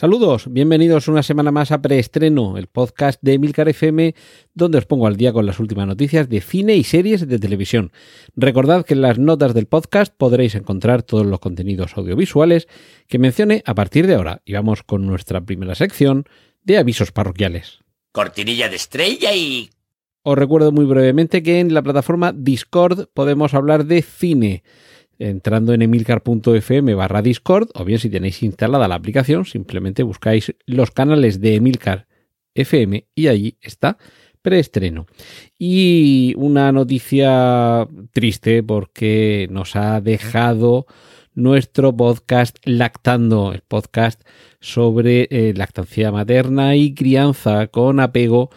Saludos, bienvenidos una semana más a Preestreno, el podcast de Emilcar FM, donde os pongo al día con las últimas noticias de cine y series de televisión. Recordad que en las notas del podcast podréis encontrar todos los contenidos audiovisuales que mencione a partir de ahora. Y vamos con nuestra primera sección de avisos parroquiales. Cortinilla de estrella y... Os recuerdo muy brevemente que en la plataforma Discord podemos hablar de cine entrando en emilcar.fm barra Discord o bien si tenéis instalada la aplicación simplemente buscáis los canales de Emilcar FM y allí está preestreno. Y una noticia triste porque nos ha dejado nuestro podcast Lactando, el podcast sobre eh, lactancia materna y crianza con apego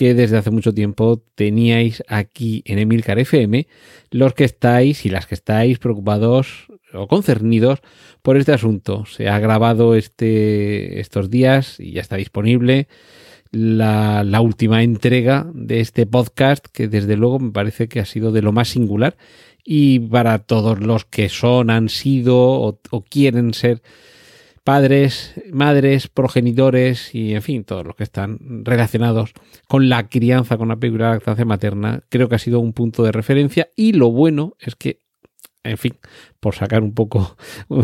que desde hace mucho tiempo teníais aquí en Emilcar FM, los que estáis y las que estáis preocupados o concernidos por este asunto. Se ha grabado este, estos días y ya está disponible la, última entrega de este podcast, que desde luego me parece que ha sido de lo más singular y para todos los que son, han sido o quieren ser padres, madres, progenitores y, en fin, todos los que están relacionados con la crianza, con la de lactancia materna, creo que ha sido un punto de referencia. Y lo bueno es que en fin, por sacar un poco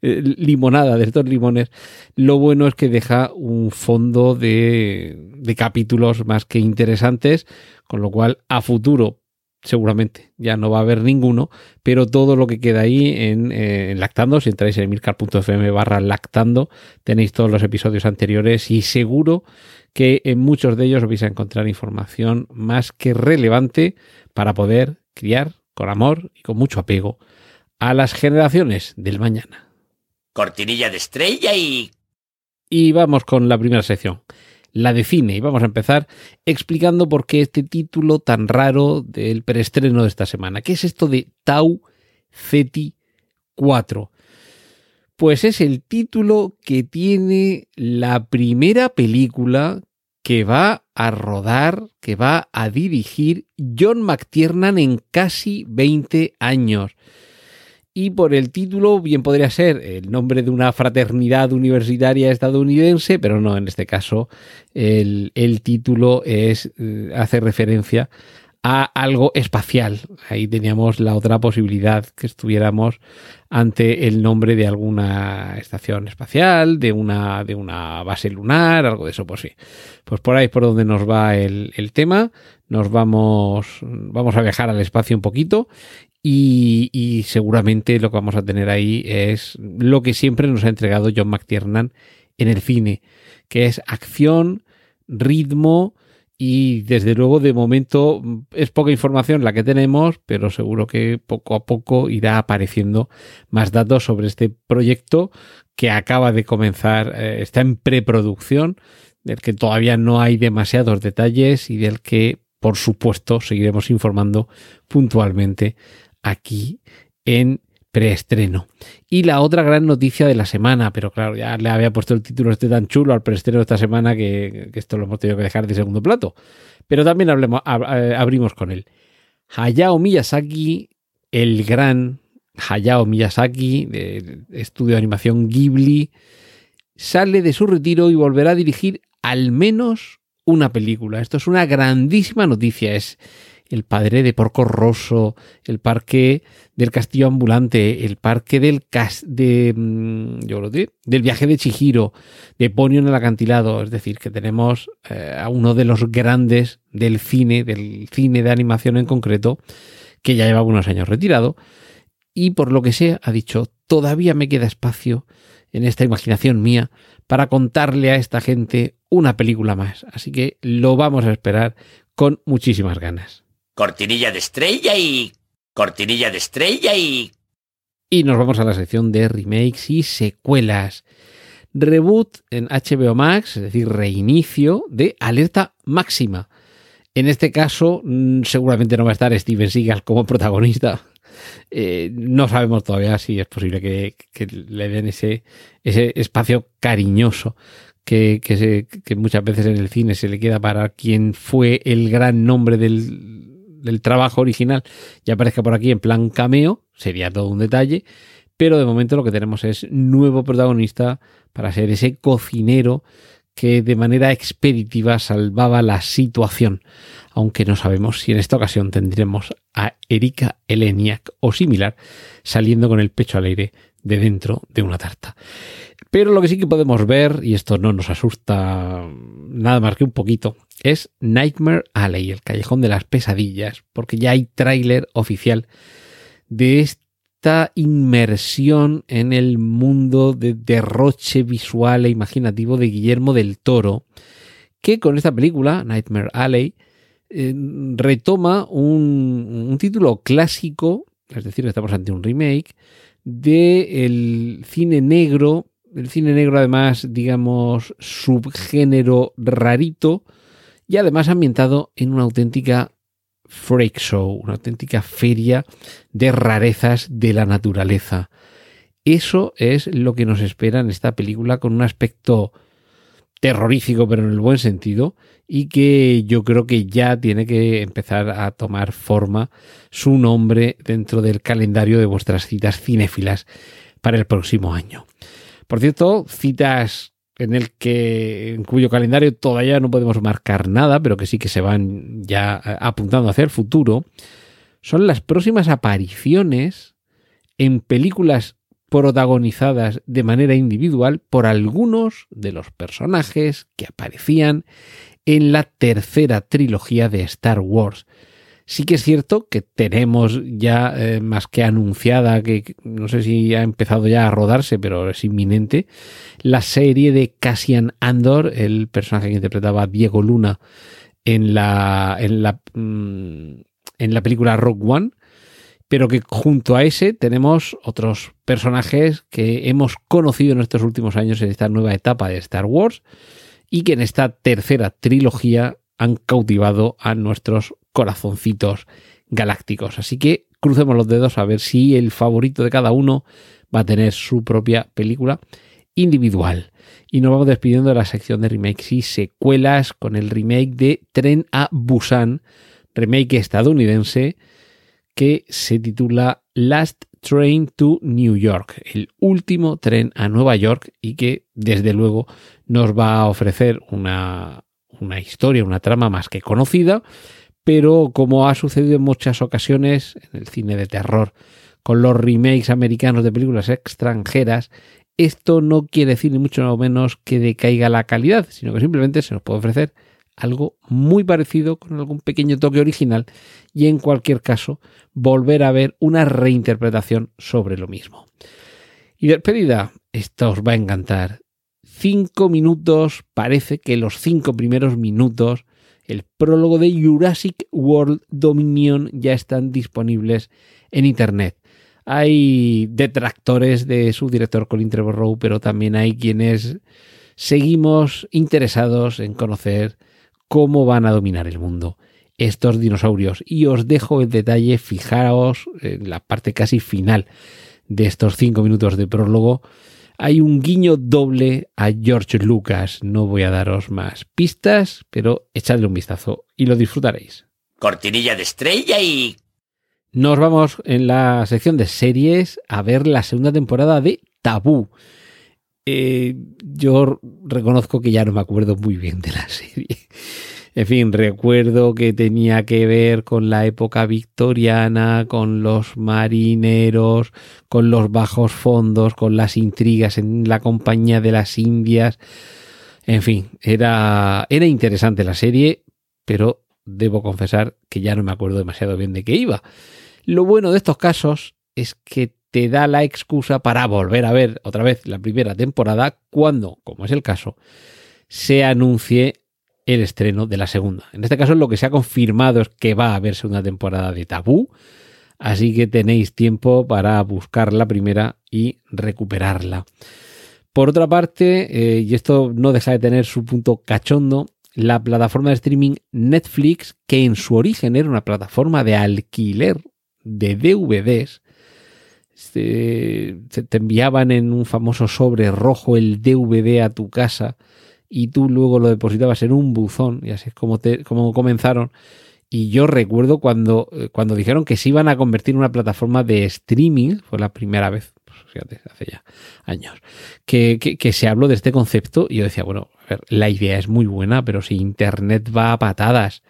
limonada de estos limones, lo bueno es que deja un fondo de, de, capítulos más que interesantes, con lo cual a futuro seguramente ya no va a haber ninguno, pero todo lo que queda ahí en, eh, en Lactando, si entráis en emilcar.fm barra Lactando, tenéis todos los episodios anteriores y seguro que en muchos de ellos vais a encontrar información más que relevante para poder criar con amor y con mucho apego a las generaciones del mañana. Cortinilla de estrella y... Y vamos con la primera sección la de cine. Y vamos a empezar explicando por qué este título tan raro del preestreno de esta semana. ¿Qué es esto de Tau Ceti 4? Pues es el título que tiene la primera película que va a rodar, que va a dirigir John McTiernan en casi 20 años y por el título bien podría ser el nombre de una fraternidad universitaria estadounidense, pero no, en este caso el, el título es, eh, hace referencia a algo espacial. Ahí teníamos la otra posibilidad que estuviéramos ante el nombre de alguna estación espacial, de una, de una base lunar, algo de eso, pues sí. Pues por ahí por donde nos va el, el tema. Nos vamos, vamos a viajar al espacio un poquito y, seguramente lo que vamos a tener ahí es lo que siempre nos ha entregado John McTiernan en el cine, que es acción, ritmo y desde luego de momento es poca información la que tenemos, pero seguro que poco a poco irá apareciendo más datos sobre este proyecto que acaba de comenzar, eh, está en preproducción, del que todavía no hay demasiados detalles y del que por supuesto seguiremos informando puntualmente aquí en preestreno. Y la otra gran noticia de la semana, pero claro, ya le había puesto el título este tan chulo al preestreno esta semana que, esto lo hemos tenido que dejar de segundo plato. Pero también hablemos, ab, eh, abrimos con él. Hayao Miyazaki, el gran Hayao Miyazaki, del estudio de animación Ghibli, sale de su retiro y volverá a dirigir al menos una película. Esto es una grandísima noticia. Es el padre de Porco Rosso, el parque del Castillo Ambulante, el parque del cas de mm, yo lo del viaje de Chihiro, de Ponio en el acantilado, es decir, que tenemos eh, a uno de los grandes del cine, del cine de animación en concreto, que ya lleva unos años retirado. Y por lo que sea ha dicho, todavía me queda espacio en esta imaginación mía para contarle a esta gente una película más. Así que lo vamos a esperar con muchísimas ganas cortinilla de estrella y... cortinilla de estrella y... Y nos vamos a la sección de remakes y secuelas. Reboot en HBO Max, es decir, reinicio de Alerta Máxima. En este caso, mm, seguramente no va a estar Steven Seagal como protagonista. Eh, no sabemos todavía si es posible que, le den ese, ese espacio cariñoso que, que, muchas veces en el cine se le queda para quien fue el gran nombre del, del trabajo original y aparezca por aquí en plan cameo, sería todo un detalle, pero de momento lo que tenemos es nuevo protagonista para ser ese cocinero que de manera expeditiva salvaba la situación, aunque no sabemos si en esta ocasión tendremos a Erika Eleniak o similar saliendo con el pecho al aire de dentro de una tarta. Pero lo que sí que podemos ver, y esto no nos asusta nada más que un poquito, es Nightmare Alley, el callejón de las pesadillas, porque ya hay tráiler oficial de esta inmersión en el mundo de derroche visual e imaginativo de Guillermo del Toro, que con esta película, Nightmare Alley, eh, retoma un, título clásico, es decir, estamos ante un remake, del cine negro, el cine negro además, digamos, subgénero rarito, y además ambientado en una auténtica freak show, una auténtica feria de rarezas de la naturaleza. Eso es lo que nos espera en esta película con un aspecto terrorífico, pero en el buen sentido, y que yo creo que ya tiene que empezar a tomar forma su nombre dentro del calendario de vuestras citas cinéfilas para el próximo año. Por cierto, citas en el que en cuyo calendario todavía no podemos marcar nada, pero que sí que se van ya eh, apuntando hacia el futuro, son las próximas apariciones en películas protagonizadas de manera individual por algunos de los personajes que aparecían en la tercera trilogía de Star Wars, Sí que es cierto que tenemos ya eh, más que anunciada, que no sé si ha empezado ya a rodarse, pero es inminente, la serie de Cassian Andor, el personaje que interpretaba Diego Luna en la, en la, mm, en la película Rock One, pero que junto a ese tenemos otros personajes que hemos conocido en estos últimos años en esta nueva etapa de Star Wars y que en esta tercera trilogía han cautivado a nuestros corazoncitos galácticos. Así que crucemos los dedos a ver si el favorito de cada uno va a tener su propia película individual. Y nos vamos despidiendo de la sección de remakes y secuelas con el remake de Tren a Busan, remake estadounidense que se titula Last Train to New York, el último tren a Nueva York y que desde luego nos va a ofrecer una, una historia, una trama más que conocida, pero como ha sucedido en muchas ocasiones en el cine de terror, con los remakes americanos de películas extranjeras, esto no quiere decir ni mucho menos que decaiga la calidad, sino que simplemente se nos puede ofrecer algo muy parecido con algún pequeño toque original y en cualquier caso volver a ver una reinterpretación sobre lo mismo. Y despedida, esto os va a encantar. Cinco minutos, parece que los cinco primeros minutos el prólogo de Jurassic World Dominion ya están disponibles en Internet. Hay detractores de su director Colin Trevorrow, pero también hay quienes seguimos interesados en conocer cómo van a dominar el mundo estos dinosaurios. Y os dejo el detalle, fijaos en la parte casi final de estos cinco minutos de prólogo hay un guiño doble a George Lucas. No voy a daros más pistas, pero echadle un vistazo y lo disfrutaréis. Cortinilla de estrella y... Nos vamos en la sección de series a ver la segunda temporada de Tabú. Eh, yo reconozco que ya no me acuerdo muy bien de la serie. En fin, recuerdo que tenía que ver con la época victoriana, con los marineros, con los bajos fondos, con las intrigas en la compañía de las Indias. En fin, era, era interesante la serie, pero debo confesar que ya no me acuerdo demasiado bien de qué iba. Lo bueno de estos casos es que te da la excusa para volver a ver otra vez la primera temporada cuando, como es el caso, se anuncie el estreno de la segunda. En este caso lo que se ha confirmado es que va a haber segunda temporada de Tabú, así que tenéis tiempo para buscar la primera y recuperarla. Por otra parte, eh, y esto no deja de tener su punto cachondo, la plataforma de streaming Netflix, que en su origen era una plataforma de alquiler de DVDs, se, te enviaban en un famoso sobre rojo el DVD a tu casa y tú luego lo depositabas en un buzón y así es como, te, como comenzaron. Y yo recuerdo cuando, eh, cuando dijeron que se iban a convertir en una plataforma de streaming, fue la primera vez, pues, fíjate, hace ya años, que, que, que, se habló de este concepto y yo decía, bueno, a ver, la idea es muy buena, pero si Internet va a patadas,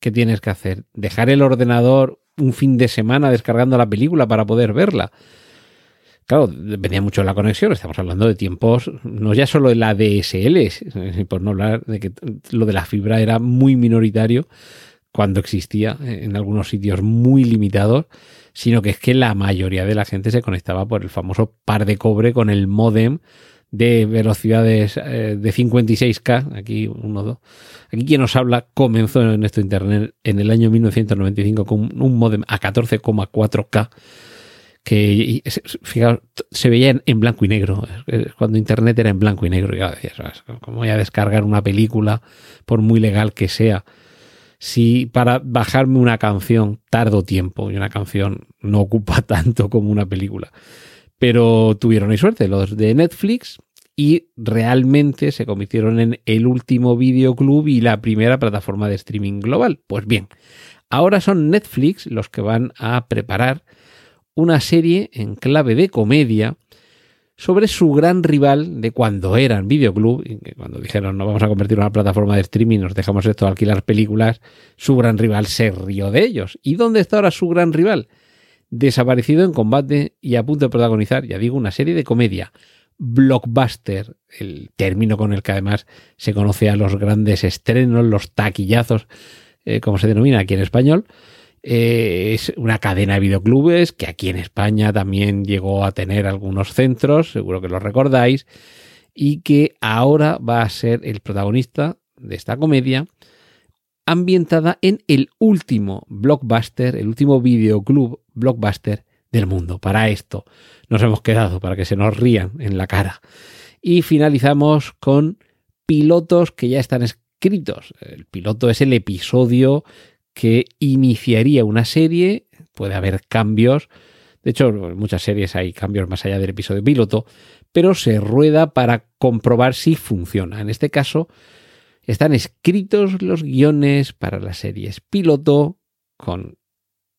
¿qué tienes que hacer? ¿Dejar el ordenador un fin de semana descargando la película para poder verla? Claro, dependía mucho de la conexión, estamos hablando de tiempos, no ya solo de la DSL, por no hablar de que lo de la fibra era muy minoritario cuando existía en algunos sitios muy limitados, sino que es que la mayoría de la gente se conectaba por el famoso par de cobre con el modem de velocidades eh, de 56K, aquí uno, dos. Aquí quien nos habla comenzó en esto internet en el año 1995 con un modem a 14,4K que fijaos, se veía en, blanco y negro, cuando Internet era en blanco y negro, ya decías, ¿cómo voy a descargar una película, por muy legal que sea? Si para bajarme una canción tardo tiempo y una canción no ocupa tanto como una película. Pero tuvieron ahí suerte los de Netflix y realmente se convirtieron en el último videoclub y la primera plataforma de streaming global. Pues bien, ahora son Netflix los que van a preparar una serie en clave de comedia sobre su gran rival de cuando eran videoclub, cuando dijeron no vamos a convertir en una plataforma de streaming, nos dejamos esto de alquilar películas, su gran rival se rió de ellos. ¿Y dónde está ahora su gran rival? Desaparecido en combate y a punto de protagonizar, ya digo, una serie de comedia. Blockbuster, el término con el que además se conoce a los grandes estrenos, los taquillazos, eh, como se denomina aquí en español, eh, es una cadena de videoclubes que aquí en España también llegó a tener algunos centros, seguro que lo recordáis, y que ahora va a ser el protagonista de esta comedia ambientada en el último blockbuster, el último videoclub blockbuster del mundo. Para esto nos hemos quedado, para que se nos rían en la cara. Y finalizamos con pilotos que ya están escritos. El piloto es el episodio que iniciaría una serie, puede haber cambios, de hecho en muchas series hay cambios más allá del episodio piloto, pero se rueda para comprobar si funciona. En este caso, están escritos los guiones para las series piloto con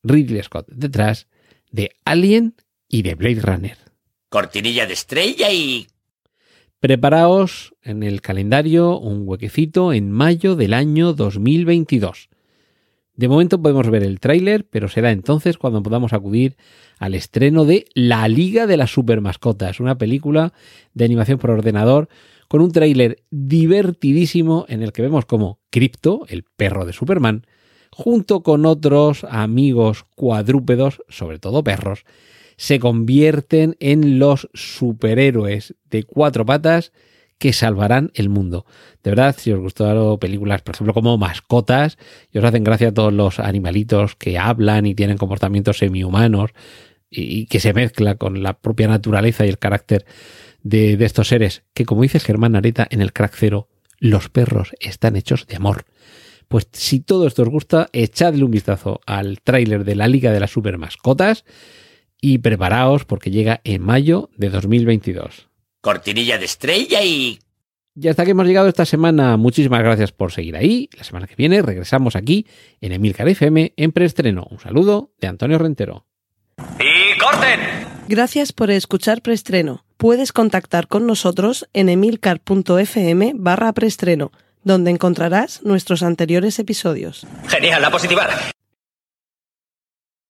Ridley Scott detrás de Alien y de Blade Runner. Cortinilla de estrella y... Preparaos en el calendario un huequecito en mayo del año 2022. De momento podemos ver el tráiler, pero será entonces cuando podamos acudir al estreno de La Liga de las Supermascotas, una película de animación por ordenador con un tráiler divertidísimo en el que vemos como Crypto, el perro de Superman, junto con otros amigos cuadrúpedos, sobre todo perros, se convierten en los superhéroes de cuatro patas que salvarán el mundo. De verdad, si os gustaron películas, por ejemplo, como mascotas, y os hacen gracia todos los animalitos que hablan y tienen comportamientos semi-humanos y que se mezcla con la propia naturaleza y el carácter de, de estos seres, que como dice Germán Areta en el crack cero, los perros están hechos de amor. Pues si todo esto os gusta, echadle un vistazo al tráiler de la Liga de las Super Mascotas y preparaos porque llega en mayo de 2022 cortinilla de estrella y... Ya hasta que hemos llegado esta semana. Muchísimas gracias por seguir ahí. La semana que viene regresamos aquí en Emilcar FM en preestreno. Un saludo de Antonio Rentero. ¡Y corten! Gracias por escuchar preestreno. Puedes contactar con nosotros en emilcar.fm barra preestreno, donde encontrarás nuestros anteriores episodios. Genial, la positiva.